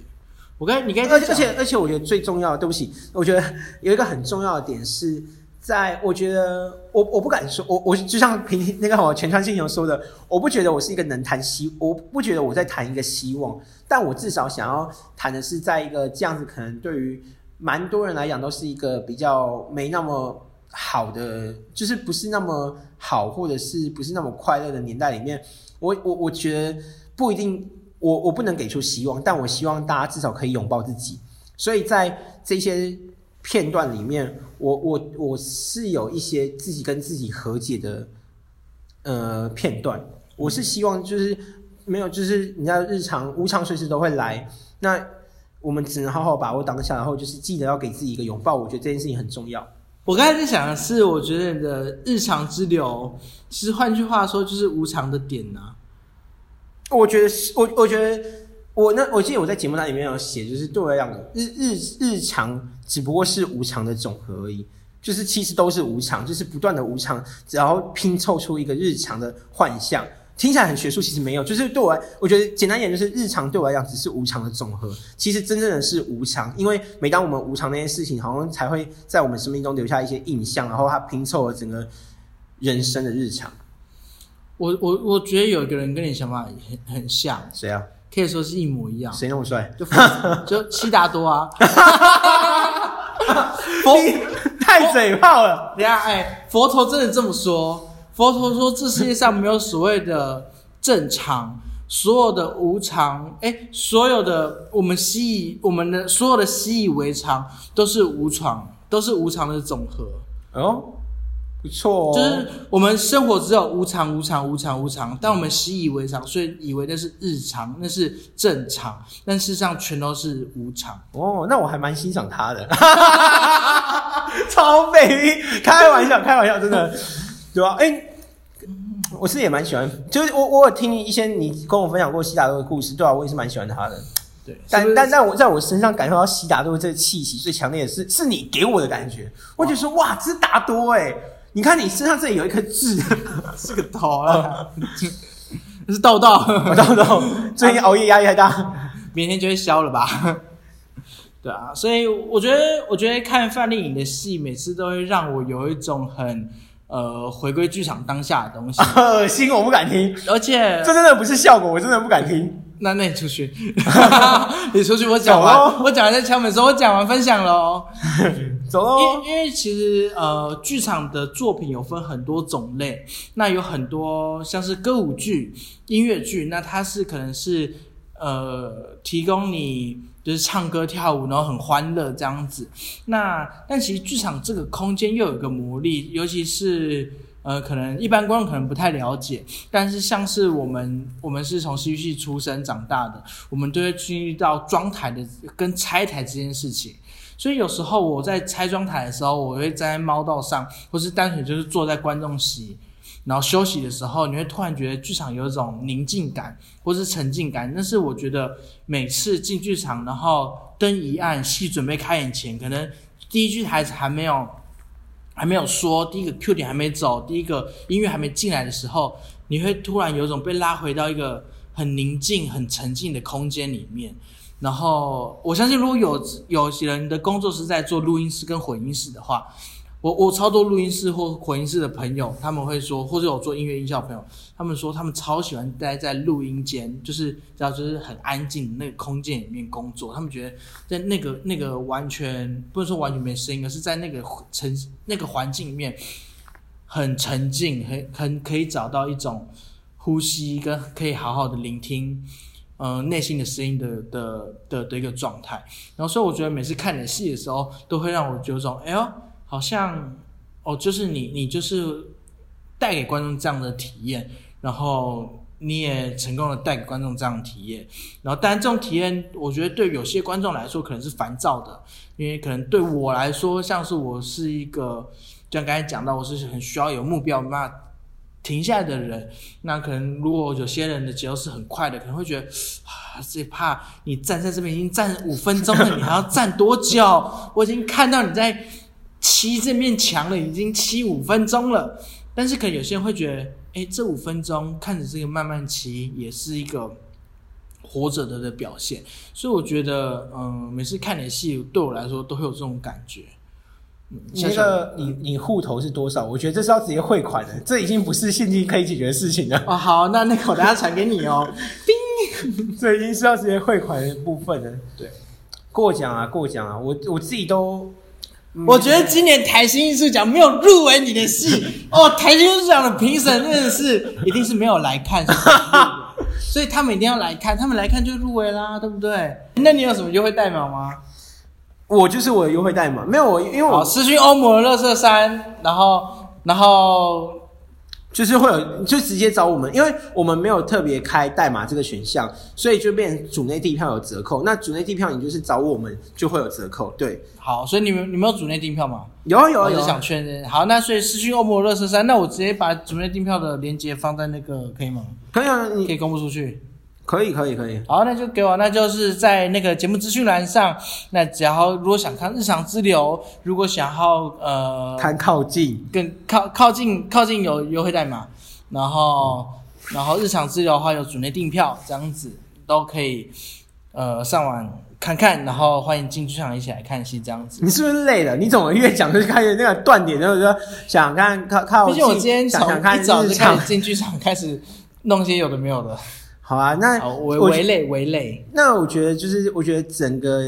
我刚你刚而且而且而且，我觉得最重要的，对不起，我觉得有一个很重要的点是。在我觉得，我我不敢说，我我就像平那个我全川信雄说的，我不觉得我是一个能谈希，我不觉得我在谈一个希望，但我至少想要谈的是，在一个这样子可能对于蛮多人来讲都是一个比较没那么好的，就是不是那么好，或者是不是那么快乐的年代里面，我我我觉得不一定我我不能给出希望，但我希望大家至少可以拥抱自己。所以在这些片段里面，我我我是有一些自己跟自己和解的呃片段。我是希望就是没有，就是你知道日常无常随时都会来，那我们只能好好把握当下，然后就是记得要给自己一个拥抱。我觉得这件事情很重要。我刚才在想的是，我觉得你的日常之流，其实换句话说就是无常的点呐、我觉得是，我我觉得我那我记得我在节目单里面有写，就是对我来讲，日日日常只不过是无常的总和而已，就是其实都是无常，就是不断的无常，然后拼凑出一个日常的幻象。听起来很学术，其实没有，就是对我来，我觉得简单一点，就是日常对我来讲只是无常的总和。其实真正的是无常，因为每当我们无常那件事情，好像才会在我们生命中留下一些印象，然后它拼凑了整个人生的日常。我我我觉得有一个人跟你想法很很像，谁啊？可以说是一模一样，谁那么帅？就佛就悉达多啊。佛，太嘴炮了。等下，哎，佛陀真的这么说？佛陀说，这世界上没有所谓的正常，所有的无常，哎，所有的我们习以我们的所有的习以为常都是无常，都是无常的总和。哦，不错哦。就是我们生活只有无常、无常、无常、无常，但我们习以为常，所以以为那是日常，那是正常，但事实上全都是无常。哦，那我还蛮欣赏他的，超美，开玩笑，开玩笑，真的，对吧、哎、我是也蛮喜欢，就是我我有听一些你跟我分享过悉达多的故事，对啊，我也是蛮喜欢他的。对，但但但我在我身上感受到悉达多这个气息最强烈的是，是你给我的感觉。我就说哇，这是达多哎、你看你身上这里有一颗痣，是个头啊，那 是痘痘，我懂懂，最近熬夜压力太大。明天就会消了吧？对啊，所以我觉得，我觉得看范丽颖的戏，每次都会让我有一种很呃回归剧场当下的东西，恶心，我不敢听，而且这真的不是效果，我真的不敢听。那那你出去，你出去，我讲完，我讲完在敲门说，我讲完分享喽。走喽。因为因为其实呃，剧场的作品有分很多种类，那有很多像是歌舞剧、音乐剧，那它是可能是呃提供你就是唱歌跳舞，然后很欢乐这样子。那但其实剧场这个空间又有一个魔力，尤其是。呃，可能一般观众可能不太了解，但是像是我们，我们是从戏剧系出生长大的，我们都会经历到装台的跟拆台这件事情。所以有时候我在拆装台的时候，我会站在猫道上，或是单纯就是坐在观众席，然后休息的时候，你会突然觉得剧场有一种宁静感，或是沉浸感。那是我觉得每次进剧场，然后灯一暗，戏准备开演前，可能第一句台词还没有还没有说，第一个 Q 点还没走，第一个音乐还没进来的时候，你会突然有一种被拉回到一个很宁静、很沉静的空间里面。然后我相信，如果有有些人的工作是在做录音室跟混音室的话，我我超多录音室或混音室的朋友，他们会说，或者有做音乐音效的朋友，他们说他们超喜欢待在录音间，就是只要就是很安静那个空间里面工作，他们觉得在那个那个完全不能说完全没声音，而是在那个沉那个环境里面很沉静，很很可以找到一种呼吸跟可以好好的聆听。呃，内心的声音的的的的一个状态，然后所以我觉得每次看你的戏的时候，都会让我有种，哎呦，好像哦，就是你你就是带给观众这样的体验，然后你也成功的带给观众这样的体验，然后当然这种体验，我觉得对有些观众来说可能是烦躁的，因为可能对我来说，像是我是一个，就像刚才讲到，我是很需要有目标，那停下来的人，那可能如果有些人的节奏是很快的，可能会觉得啊，最怕你站在这边已经站五分钟了，你还要站多久？我已经看到你在漆这面墙了，已经漆五分钟了。但是可能有些人会觉得，哎，这五分钟看着这个慢慢漆，也是一个活着的的表现。所以我觉得，嗯，每次看你的戏，对我来说都会有这种感觉。嗯你那个你你户头是多少？我觉得这是要直接汇款的，这已经不是现金可以解决的事情了，哦，好，那那个我等下传给你哦。叮这已经是要直接汇款的部分了。对，过奖啊，过奖啊，我我自己都，嗯我觉得今年台新艺术奖没有入围你的戏 哦，台新艺术奖的评审真的是一定是没有来看，所以他们一定要来看，他们来看就入围啦，对不对？那你有什么优惠代码吗？我就是我的优惠代码，没有我，因为，我私讯欧盟的乐色山，然后然后就是会有，就直接找我们，因为我们没有特别开代码这个选项，所以就变成主内地票有折扣。那主内地票你就是找我们就会有折扣，对，好，所以你们你们有组内订票吗？有啊有啊我是有啊想确认。好，那所以私讯欧盟的乐色山，那我直接把组内订票的链接放在那个可以吗？可以啊，你可以公布出去。可以可以可以，好，那就给我，那就是在那个节目资讯栏上，那只要如果想看日常之流，如果想要呃看靠近，更靠靠近靠近有优惠代码，然后然后日常之流的话有组内订票，这样子都可以呃上网看看，然后欢迎进剧场一起来看戏，这样子。你是不是累了？你怎么越讲就开始那个断点，就是说想看靠靠近，毕竟我今天从想想看一早就开进剧场，开始弄些有的没有的，好啊，那我围累围累。那我觉得就是，我觉得整个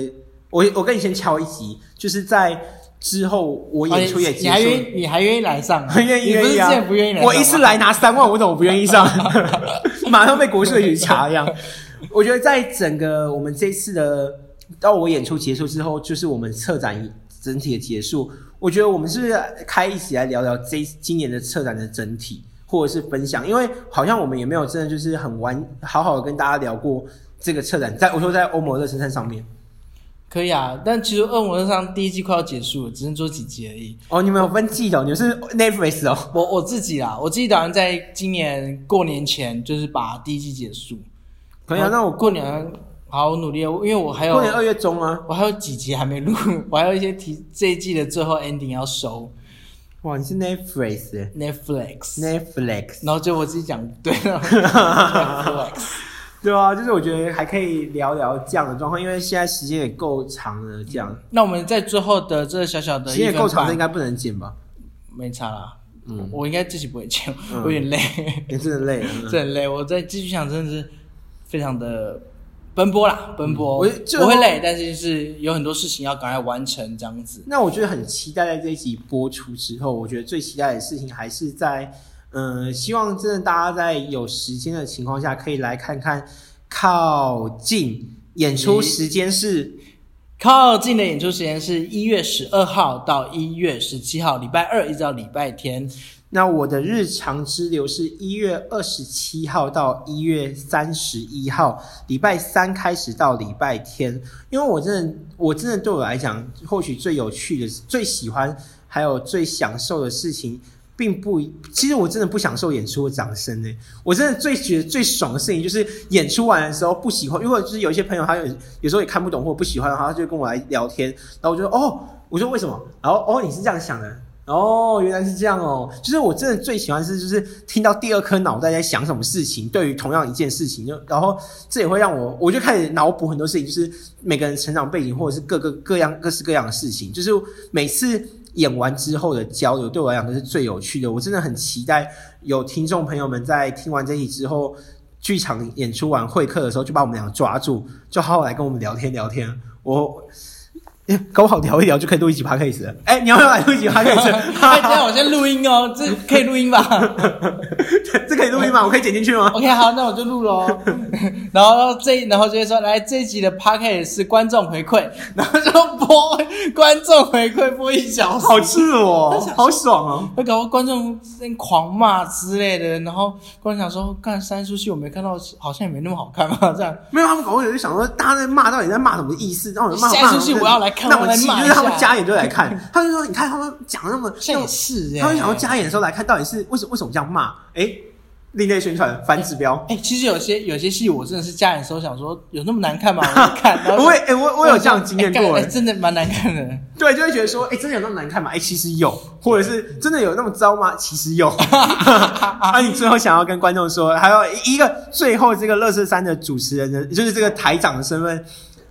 我我跟你先敲一集，就是在之后我演出也哦你还，愿意你还愿意来上、啊？很愿意不愿意来？我一次来拿三万，我怎么不愿意上？马上被国税局查一样。我觉得在整个我们这次的到我演出结束之后，就是我们策展整体的结束。我觉得我们是不是开一起来聊聊这今年的策展的整体，或者是分享？因为好像我们也没有真的就是很完好好的跟大家聊过这个策展，在我说在欧盟热身上上面。可以啊，但其实《恶魔上》第一季快要结束了，只剩做几集而已。哦，你们有分季的哦，你们是 Netflix 哦。我我自己啦，我自己打算在今年过年前就是把第一季结束。可以啊，那我过年好好努力，因为我还有过年二月中啊。我还有几集还没录，我还有一些题这一季的最后 ending 要收哇，你是 Netflix Netflix Netflix，。然后就我自己讲对了 Netflix。对啊，就是我觉得还可以聊聊这样的状况，因为现在时间也够长了，这样那我们在最后的这小小的时间也够长，这应该不能剪吧？没差啦。嗯，我应该自己不会剪，嗯我有点累。也真的累了。嗯 这很累，我在继续想真的是非常的奔波啦，奔波。我就我会累，但是就是有很多事情要赶快完成，这样子。那我觉得很期待，在这一集播出之后，我觉得最期待的事情还是在，嗯、希望真的大家在有时间的情况下，可以来看看靠近演出时间是靠近的演出时间是一月十二号到一月十七号，礼拜二一直到礼拜天。那我的日常之流是一月二十七号到一月三十一号，礼拜三开始到礼拜天。因为我真的，我真的对我来讲，或许最有趣的、最喜欢还有最享受的事情，并不，其实我真的不享受演出的掌声呢。我真的最觉得最爽的事情，就是演出完的时候不喜欢，如果就是有一些朋友他有有时候也看不懂或不喜欢的话，他就跟我来聊天，然后我就说哦，我说为什么？然后哦，你是这样想的。哦，原来是这样哦！就是我真的最喜欢是，就是听到第二颗脑袋在想什么事情，对于同样一件事情，就然后这也会让我，我就开始脑补很多事情，就是每个人成长背景或者是各个各样各式各样的事情，就是每次演完之后的交流，对我来讲都是最有趣的。我真的很期待有听众朋友们在听完这集之后，剧场演出完会客的时候，就把我们俩抓住，就好好来跟我们聊天聊天。我。诶搞不好聊一聊就可以录一集 podcast 了。哎、你要不要来录一集 podcast？哎，这样我先录音哦，这可以录音吧 这可以录音吗？我可以剪进去吗？？OK，好，那我就录喽。然后这，然后就会说，来这一集的 p o c a s 是观众回馈，然后就播观众回馈播一小时，好赤裸哦，好爽哦！会搞到观众在狂骂之类的，然后观众想说，干三出戏我没看到，好像也没那么好看嘛，这样。没有，他们搞不好有就想说，大家在骂到底在骂什么意思？然后骂下一出戏我要来看那我气，就是他们加演就来看。他就说，你看他们讲得那么，这也是哎、他们想要加演的时候来看，到底是为什么为什么这样骂？哎，另类宣传反指标。哎、其实有些有些戏我真的是家人的时候想说，有那么难看吗？我看，然后我也哎我我有这样经验过真的蛮难看的。对，就会觉得说，哎，真的有那么难看吗？哎，其实有，或者是真的有那么糟吗？其实有。啊，你最后想要跟观众说，还有一个最后这个乐色三的主持人的，就是这个台长的身份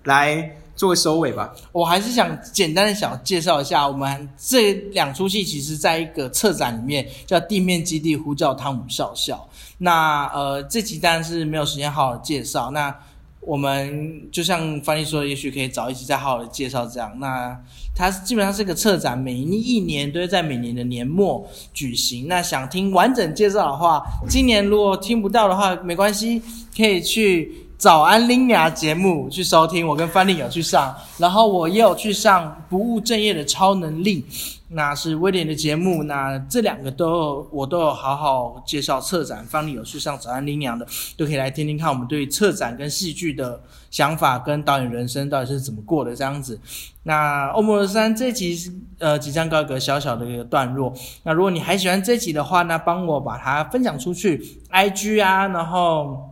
来做个收尾吧。我还是想简单的小介绍一下，我们这两出戏其实在一个策展里面叫《地面基地呼叫汤姆少校》。那呃，这集当然是没有时间好好介绍。那我们就像翻译说，也许可以找一期再好好的介绍这样。那它基本上是个策展，每一年都会在每年的年末举行。那想听完整介绍的话，今年如果听不到的话，没关系，可以去。早安，林雅节目去收听，我跟范丽有去上，然后我也有去上不务正业的超能力，那是威廉的节目，那这两个都我都有好好介绍策展，范丽有去上早安林雅的，都可以来听听看我们对策展跟戏剧的想法，跟导演人生到底是怎么过的这样子。那欧摩尔三这集呃即将告一个小小的一个段落，那如果你还喜欢这集的话，那帮我把它分享出去，IG 啊，然后。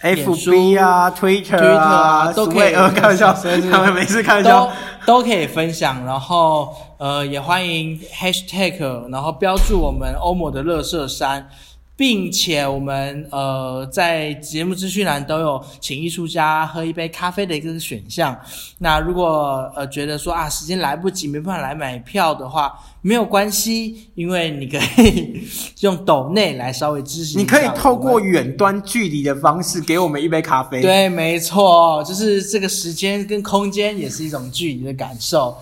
F B 啊，Twitter 啊，都可以开玩笑，他们每次开玩笑都可以分享，然后呃也欢迎 Hashtag，然后标注我们欧盟的乐色山。并且我们呃在节目资讯栏都有请艺术家喝一杯咖啡的一个选项。那如果呃觉得说啊时间来不及没办法来买票的话，没有关系，因为你可以用抖内来稍微支持。你可以透过远端距离的方式给我们一杯咖啡。对，没错，就是这个时间跟空间也是一种距离的感受。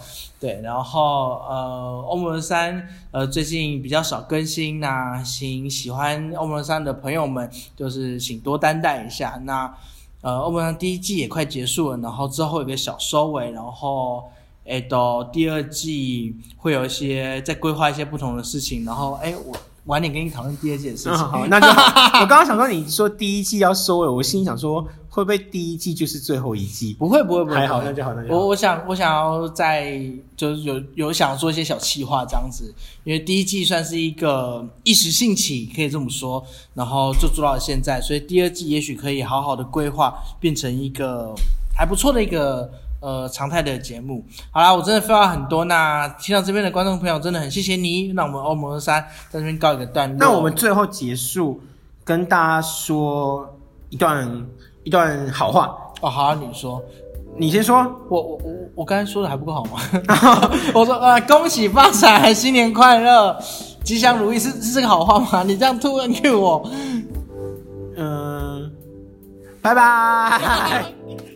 对，然后呃，欧盟三呃最近比较少更新，那请喜欢欧盟三的朋友们，就是请多担待一下。那呃，欧盟三第一季也快结束了，然后之后有个小收尾，然后诶，到第二季会有一些再规划一些不同的事情，然后诶，我。晚点跟你讨论第二季的事情。好，那就好。我刚刚想说，你说第一季要收尾，我心想说，会不会第一季就是最后一季？不会，不会，不会。还好，那就好，那就好。我我想，我想要在就是有有想做一些小企划这样子，因为第一季算是一个一时兴起，可以这么说，然后就做到了现在，所以第二季也许可以好好的规划，变成一个还不错的一个。呃，常态的节目，好啦，我真的废话很多。那听到这边的观众朋友，真的很谢谢你。那我们欧盟三在这边告一个段落。那我们最后结束，跟大家说一段一段好话哦。好，你说，你先说。我我我我刚才说的还不够好吗？我说呃，恭喜发财，新年快乐，吉祥如意，是是这个好话吗？你这样突然 Q 我，嗯，拜拜。